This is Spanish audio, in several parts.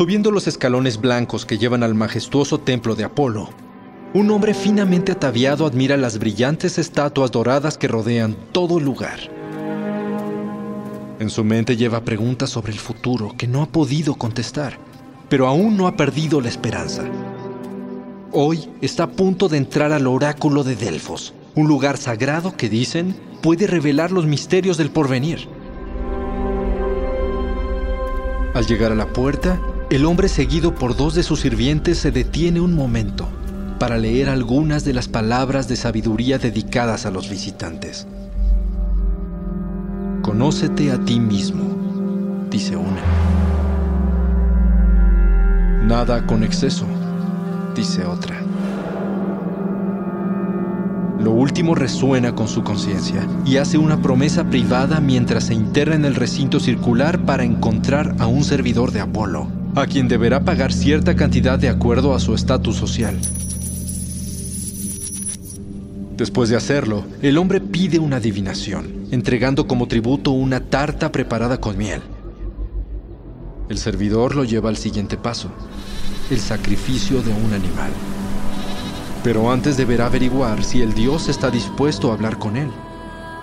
Subiendo los escalones blancos que llevan al majestuoso templo de Apolo, un hombre finamente ataviado admira las brillantes estatuas doradas que rodean todo el lugar. En su mente lleva preguntas sobre el futuro que no ha podido contestar, pero aún no ha perdido la esperanza. Hoy está a punto de entrar al oráculo de Delfos, un lugar sagrado que dicen puede revelar los misterios del porvenir. Al llegar a la puerta, el hombre seguido por dos de sus sirvientes se detiene un momento para leer algunas de las palabras de sabiduría dedicadas a los visitantes. Conócete a ti mismo, dice una. Nada con exceso, dice otra. Lo último resuena con su conciencia y hace una promesa privada mientras se interna en el recinto circular para encontrar a un servidor de Apolo, a quien deberá pagar cierta cantidad de acuerdo a su estatus social. Después de hacerlo, el hombre pide una adivinación, entregando como tributo una tarta preparada con miel. El servidor lo lleva al siguiente paso, el sacrificio de un animal. Pero antes deberá averiguar si el dios está dispuesto a hablar con él.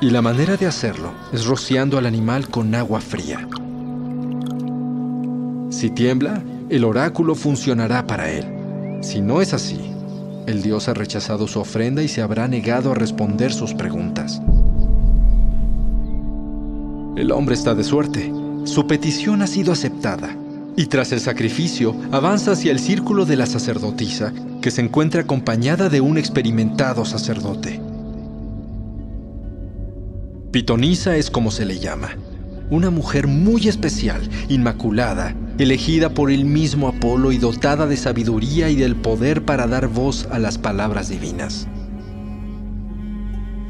Y la manera de hacerlo es rociando al animal con agua fría. Si tiembla, el oráculo funcionará para él. Si no es así, el dios ha rechazado su ofrenda y se habrá negado a responder sus preguntas. El hombre está de suerte. Su petición ha sido aceptada. Y tras el sacrificio, avanza hacia el círculo de la sacerdotisa, que se encuentra acompañada de un experimentado sacerdote. Pitonisa es como se le llama. Una mujer muy especial, inmaculada, elegida por el mismo Apolo y dotada de sabiduría y del poder para dar voz a las palabras divinas.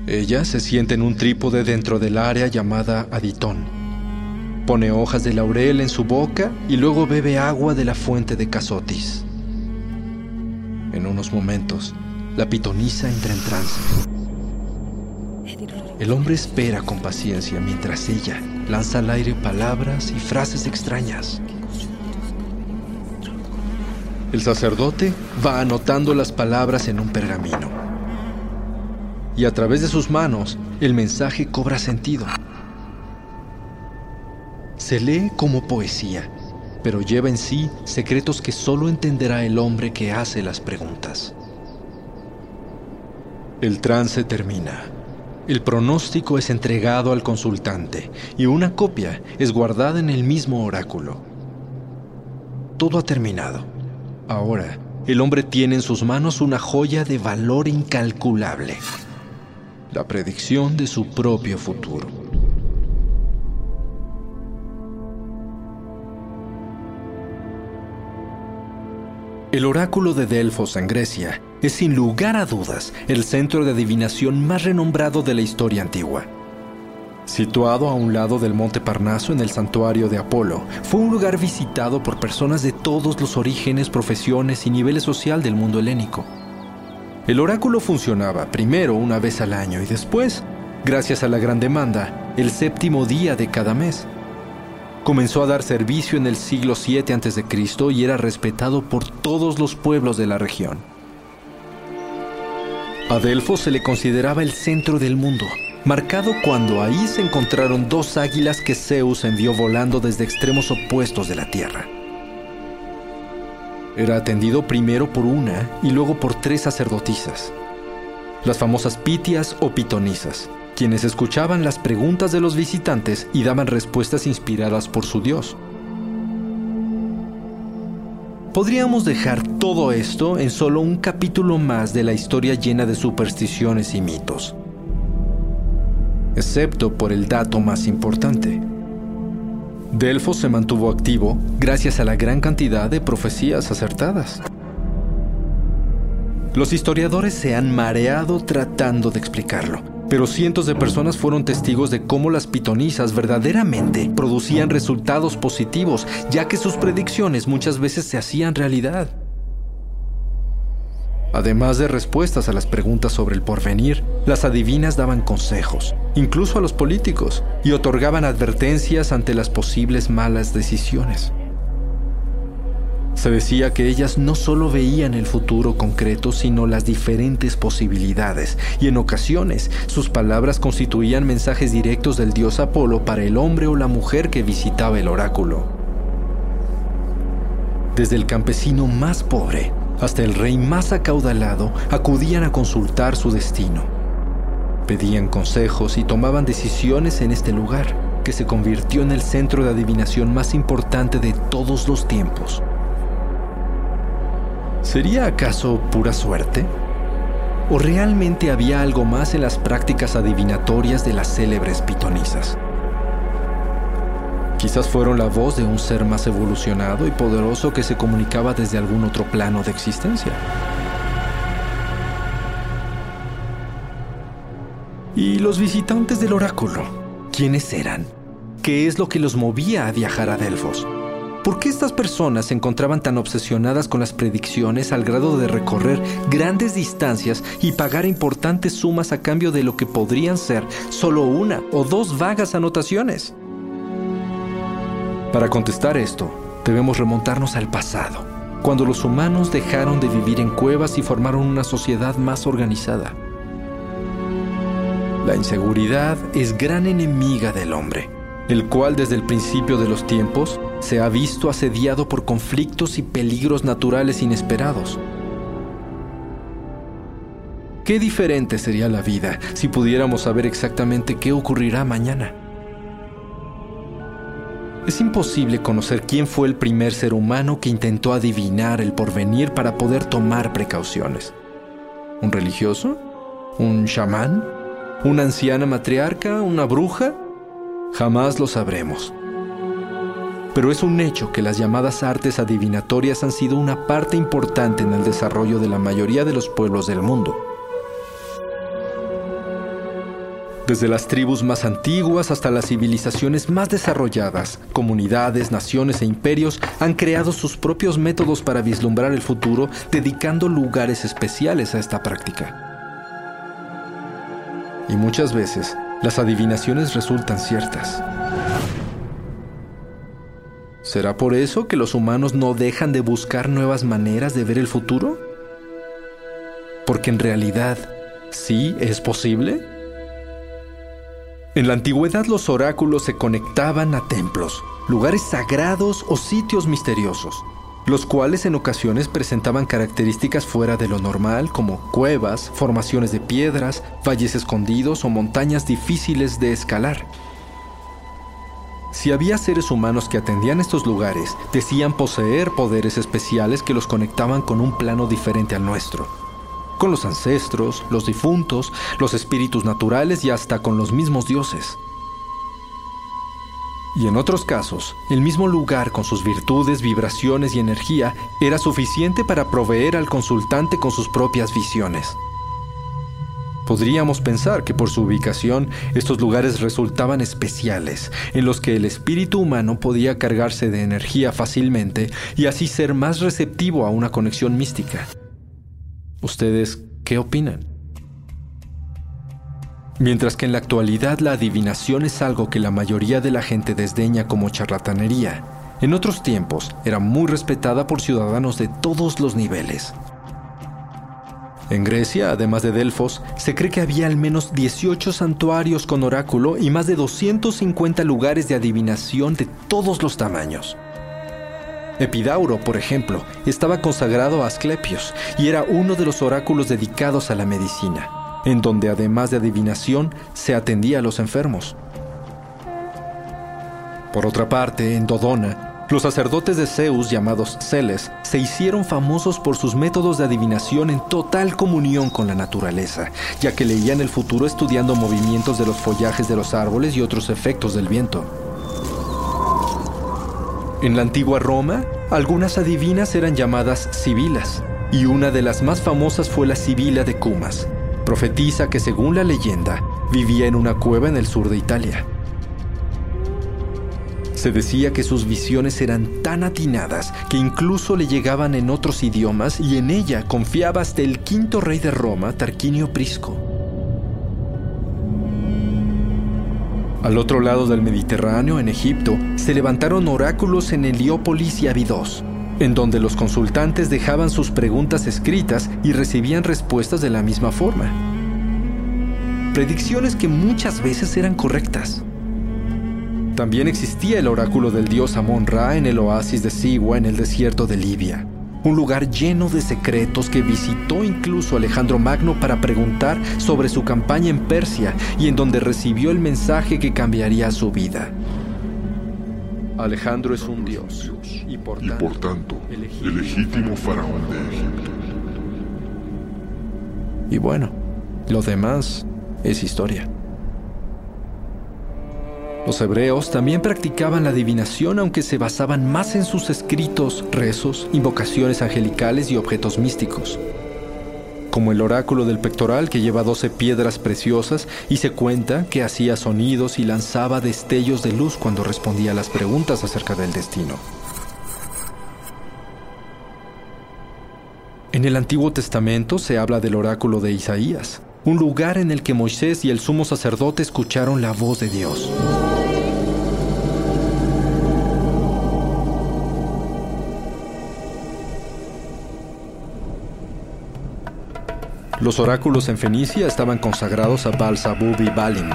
Ella se siente en un trípode dentro del área llamada Aditón. Pone hojas de laurel en su boca y luego bebe agua de la fuente de Casotis. En unos momentos, la pitonisa entra en trance. El hombre espera con paciencia mientras ella lanza al aire palabras y frases extrañas. El sacerdote va anotando las palabras en un pergamino. Y a través de sus manos, el mensaje cobra sentido. Se lee como poesía, pero lleva en sí secretos que solo entenderá el hombre que hace las preguntas. El trance termina. El pronóstico es entregado al consultante y una copia es guardada en el mismo oráculo. Todo ha terminado. Ahora, el hombre tiene en sus manos una joya de valor incalculable, la predicción de su propio futuro. El oráculo de Delfos en Grecia es sin lugar a dudas el centro de adivinación más renombrado de la historia antigua. Situado a un lado del monte Parnaso en el santuario de Apolo, fue un lugar visitado por personas de todos los orígenes, profesiones y niveles social del mundo helénico. El oráculo funcionaba primero una vez al año y después, gracias a la gran demanda, el séptimo día de cada mes. Comenzó a dar servicio en el siglo 7 a.C. y era respetado por todos los pueblos de la región. A Delfos se le consideraba el centro del mundo, marcado cuando ahí se encontraron dos águilas que Zeus envió volando desde extremos opuestos de la Tierra. Era atendido primero por una y luego por tres sacerdotisas, las famosas pitias o pitonisas, quienes escuchaban las preguntas de los visitantes y daban respuestas inspiradas por su dios. Podríamos dejar todo esto en solo un capítulo más de la historia llena de supersticiones y mitos, excepto por el dato más importante. Delfos se mantuvo activo gracias a la gran cantidad de profecías acertadas. Los historiadores se han mareado tratando de explicarlo, pero cientos de personas fueron testigos de cómo las pitonisas verdaderamente producían resultados positivos, ya que sus predicciones muchas veces se hacían realidad. Además de respuestas a las preguntas sobre el porvenir, las adivinas daban consejos, incluso a los políticos, y otorgaban advertencias ante las posibles malas decisiones. Se decía que ellas no solo veían el futuro concreto, sino las diferentes posibilidades, y en ocasiones sus palabras constituían mensajes directos del dios Apolo para el hombre o la mujer que visitaba el oráculo. Desde el campesino más pobre hasta el rey más acaudalado acudían a consultar su destino. Pedían consejos y tomaban decisiones en este lugar, que se convirtió en el centro de adivinación más importante de todos los tiempos. ¿Sería acaso pura suerte? ¿O realmente había algo más en las prácticas adivinatorias de las célebres pitonisas? Quizás fueron la voz de un ser más evolucionado y poderoso que se comunicaba desde algún otro plano de existencia. ¿Y los visitantes del oráculo? ¿Quiénes eran? ¿Qué es lo que los movía a viajar a Delfos? ¿Por qué estas personas se encontraban tan obsesionadas con las predicciones al grado de recorrer grandes distancias y pagar importantes sumas a cambio de lo que podrían ser solo una o dos vagas anotaciones? Para contestar esto, debemos remontarnos al pasado, cuando los humanos dejaron de vivir en cuevas y formaron una sociedad más organizada. La inseguridad es gran enemiga del hombre, el cual desde el principio de los tiempos se ha visto asediado por conflictos y peligros naturales inesperados. Qué diferente sería la vida si pudiéramos saber exactamente qué ocurrirá mañana. Es imposible conocer quién fue el primer ser humano que intentó adivinar el porvenir para poder tomar precauciones. ¿Un religioso? ¿Un chamán? ¿Una anciana matriarca? ¿Una bruja? Jamás lo sabremos pero es un hecho que las llamadas artes adivinatorias han sido una parte importante en el desarrollo de la mayoría de los pueblos del mundo. Desde las tribus más antiguas hasta las civilizaciones más desarrolladas, comunidades, naciones e imperios han creado sus propios métodos para vislumbrar el futuro, dedicando lugares especiales a esta práctica. Y muchas veces, las adivinaciones resultan ciertas. ¿Será por eso que los humanos no dejan de buscar nuevas maneras de ver el futuro? Porque en realidad, ¿sí es posible? En la antigüedad los oráculos se conectaban a templos, lugares sagrados o sitios misteriosos, los cuales en ocasiones presentaban características fuera de lo normal como cuevas, formaciones de piedras, valles escondidos o montañas difíciles de escalar. Si había seres humanos que atendían estos lugares, decían poseer poderes especiales que los conectaban con un plano diferente al nuestro. Con los ancestros, los difuntos, los espíritus naturales y hasta con los mismos dioses. Y en otros casos, el mismo lugar con sus virtudes, vibraciones y energía era suficiente para proveer al consultante con sus propias visiones. Podríamos pensar que por su ubicación estos lugares resultaban especiales, en los que el espíritu humano podía cargarse de energía fácilmente y así ser más receptivo a una conexión mística. ¿Ustedes qué opinan? Mientras que en la actualidad la adivinación es algo que la mayoría de la gente desdeña como charlatanería, en otros tiempos era muy respetada por ciudadanos de todos los niveles. En Grecia, además de Delfos, se cree que había al menos 18 santuarios con oráculo y más de 250 lugares de adivinación de todos los tamaños. Epidauro, por ejemplo, estaba consagrado a Asclepios y era uno de los oráculos dedicados a la medicina, en donde además de adivinación se atendía a los enfermos. Por otra parte, en Dodona, los sacerdotes de Zeus, llamados Celes, se hicieron famosos por sus métodos de adivinación en total comunión con la naturaleza, ya que leían el futuro estudiando movimientos de los follajes de los árboles y otros efectos del viento. En la antigua Roma, algunas adivinas eran llamadas sibilas, y una de las más famosas fue la Sibila de Cumas. Profetiza que según la leyenda, vivía en una cueva en el sur de Italia. Se decía que sus visiones eran tan atinadas que incluso le llegaban en otros idiomas y en ella confiaba hasta el quinto rey de Roma, Tarquinio Prisco. Al otro lado del Mediterráneo, en Egipto, se levantaron oráculos en Heliópolis y Abidos, en donde los consultantes dejaban sus preguntas escritas y recibían respuestas de la misma forma. Predicciones que muchas veces eran correctas. También existía el oráculo del dios Amon-Ra en el oasis de Siwa en el desierto de Libia, un lugar lleno de secretos que visitó incluso Alejandro Magno para preguntar sobre su campaña en Persia y en donde recibió el mensaje que cambiaría su vida. Alejandro es un dios y por tanto, el legítimo faraón de Egipto. Y bueno, lo demás es historia. Los hebreos también practicaban la adivinación aunque se basaban más en sus escritos, rezos, invocaciones angelicales y objetos místicos. Como el oráculo del pectoral que lleva 12 piedras preciosas y se cuenta que hacía sonidos y lanzaba destellos de luz cuando respondía a las preguntas acerca del destino. En el Antiguo Testamento se habla del oráculo de Isaías, un lugar en el que Moisés y el sumo sacerdote escucharon la voz de Dios. Los oráculos en Fenicia estaban consagrados a Baal y Balin,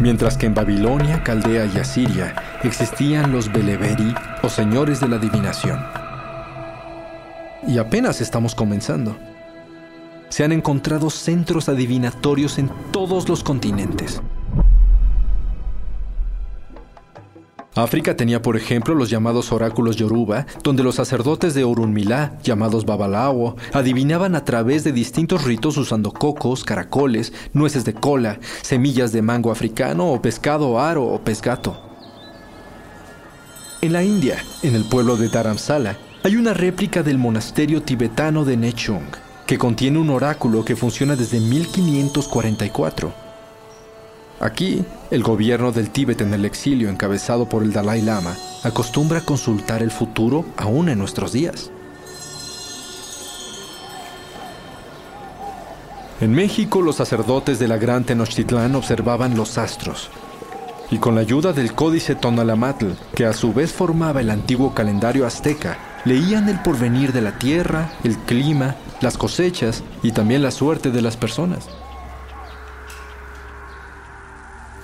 mientras que en Babilonia, Caldea y Asiria existían los Beleberi o señores de la adivinación. Y apenas estamos comenzando. Se han encontrado centros adivinatorios en todos los continentes. África tenía, por ejemplo, los llamados oráculos Yoruba, donde los sacerdotes de Orunmilá, llamados Babalawo, adivinaban a través de distintos ritos usando cocos, caracoles, nueces de cola, semillas de mango africano o pescado aro o pesgato. En la India, en el pueblo de Dharamsala, hay una réplica del monasterio tibetano de Nechung, que contiene un oráculo que funciona desde 1544. Aquí, el gobierno del Tíbet en el exilio, encabezado por el Dalai Lama, acostumbra consultar el futuro aún en nuestros días. En México, los sacerdotes de la Gran Tenochtitlán observaban los astros, y con la ayuda del códice Tonalamatl, que a su vez formaba el antiguo calendario azteca, leían el porvenir de la tierra, el clima, las cosechas y también la suerte de las personas.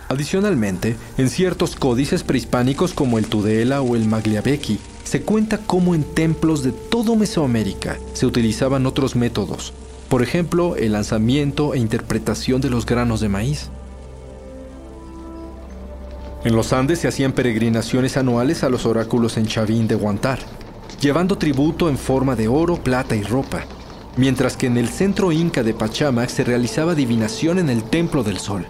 Adicionalmente, en ciertos códices prehispánicos como el Tudela o el Magliabequi, se cuenta cómo en templos de todo Mesoamérica se utilizaban otros métodos, por ejemplo, el lanzamiento e interpretación de los granos de maíz. En los Andes se hacían peregrinaciones anuales a los oráculos en Chavín de Guantar, llevando tributo en forma de oro, plata y ropa, mientras que en el centro inca de Pachamac se realizaba adivinación en el Templo del Sol.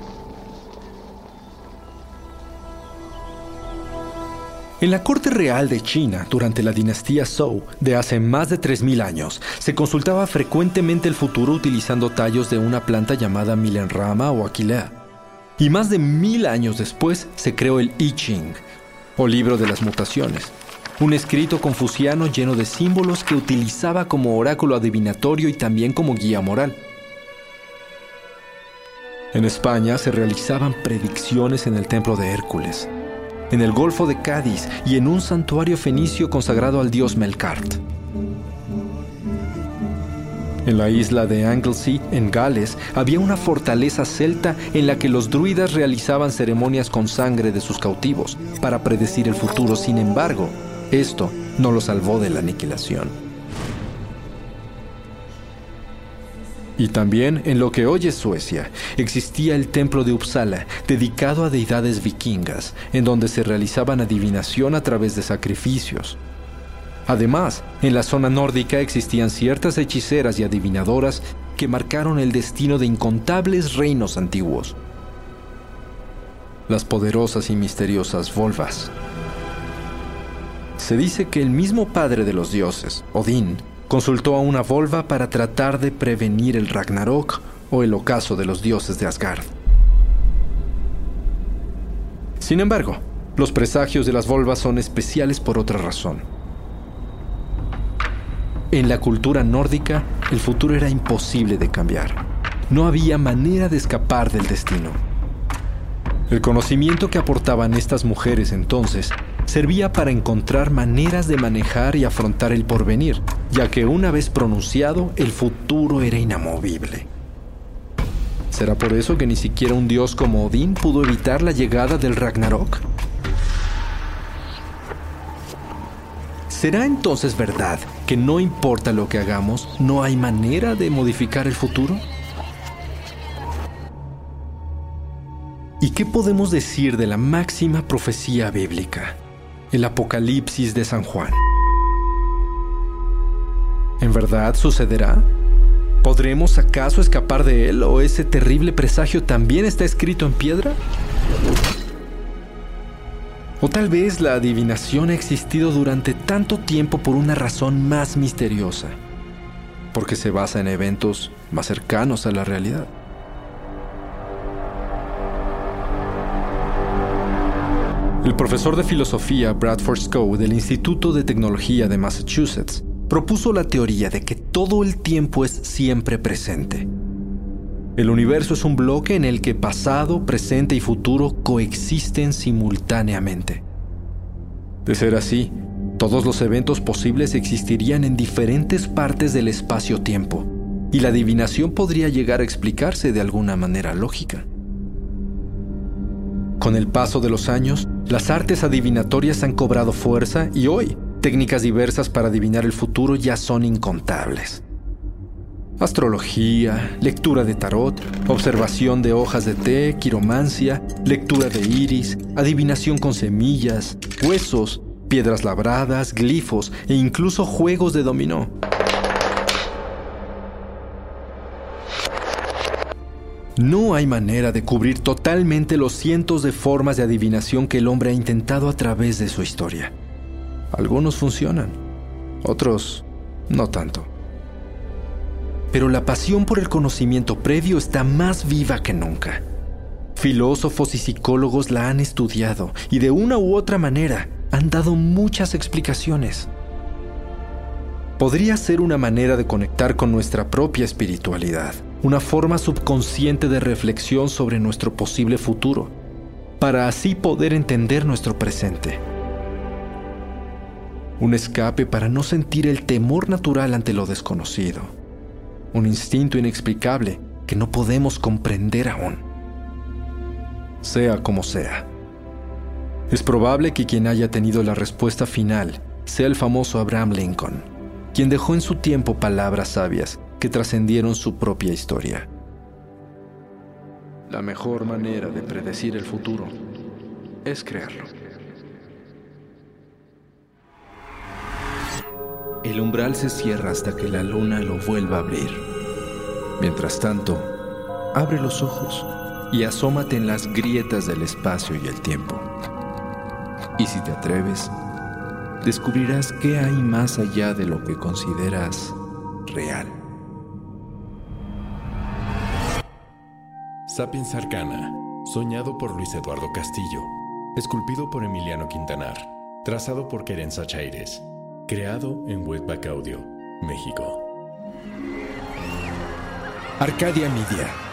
En la corte real de China, durante la dinastía Zhou de hace más de 3.000 años, se consultaba frecuentemente el futuro utilizando tallos de una planta llamada milenrama o aquilea. Y más de mil años después se creó el I Ching, o libro de las mutaciones, un escrito confuciano lleno de símbolos que utilizaba como oráculo adivinatorio y también como guía moral. En España se realizaban predicciones en el templo de Hércules, en el Golfo de Cádiz y en un santuario fenicio consagrado al dios Melkart. En la isla de Anglesey, en Gales, había una fortaleza celta en la que los druidas realizaban ceremonias con sangre de sus cautivos para predecir el futuro. Sin embargo, esto no lo salvó de la aniquilación. Y también en lo que hoy es Suecia existía el templo de Uppsala, dedicado a deidades vikingas, en donde se realizaban adivinación a través de sacrificios. Además, en la zona nórdica existían ciertas hechiceras y adivinadoras que marcaron el destino de incontables reinos antiguos. Las poderosas y misteriosas Volvas. Se dice que el mismo padre de los dioses, Odín, consultó a una Volva para tratar de prevenir el Ragnarok o el ocaso de los dioses de Asgard. Sin embargo, los presagios de las Volvas son especiales por otra razón. En la cultura nórdica, el futuro era imposible de cambiar. No había manera de escapar del destino. El conocimiento que aportaban estas mujeres entonces servía para encontrar maneras de manejar y afrontar el porvenir, ya que una vez pronunciado, el futuro era inamovible. ¿Será por eso que ni siquiera un dios como Odín pudo evitar la llegada del Ragnarok? ¿Será entonces verdad que no importa lo que hagamos, no hay manera de modificar el futuro? ¿Y qué podemos decir de la máxima profecía bíblica, el Apocalipsis de San Juan? ¿En verdad sucederá? ¿Podremos acaso escapar de él o ese terrible presagio también está escrito en piedra? O tal vez la adivinación ha existido durante tanto tiempo por una razón más misteriosa, porque se basa en eventos más cercanos a la realidad. El profesor de filosofía Bradford Scow del Instituto de Tecnología de Massachusetts propuso la teoría de que todo el tiempo es siempre presente el universo es un bloque en el que pasado, presente y futuro coexisten simultáneamente. De ser así, todos los eventos posibles existirían en diferentes partes del espacio-tiempo, y la adivinación podría llegar a explicarse de alguna manera lógica. Con el paso de los años, las artes adivinatorias han cobrado fuerza y hoy, técnicas diversas para adivinar el futuro ya son incontables astrología, lectura de tarot, observación de hojas de té, quiromancia, lectura de iris, adivinación con semillas, huesos, piedras labradas, glifos e incluso juegos de dominó. No hay manera de cubrir totalmente los cientos de formas de adivinación que el hombre ha intentado a través de su historia. Algunos funcionan, otros no tanto pero la pasión por el conocimiento previo está más viva que nunca. Filósofos y psicólogos la han estudiado y de una u otra manera han dado muchas explicaciones. Podría ser una manera de conectar con nuestra propia espiritualidad, una forma subconsciente de reflexión sobre nuestro posible futuro, para así poder entender nuestro presente. Un escape para no sentir el temor natural ante lo desconocido un instinto inexplicable que no podemos comprender aún. Sea como sea. Es probable que quien haya tenido la respuesta final sea el famoso Abraham Lincoln, quien dejó en su tiempo palabras sabias que trascendieron su propia historia. La mejor manera de predecir el futuro es crearlo. El umbral se cierra hasta que la luna lo vuelva a abrir. Mientras tanto, abre los ojos y asómate en las grietas del espacio y el tiempo. Y si te atreves, descubrirás qué hay más allá de lo que consideras real. Sapiens Arcana, soñado por Luis Eduardo Castillo, esculpido por Emiliano Quintanar, trazado por Querenza Chaires. Creado en Webback México. Arcadia Media.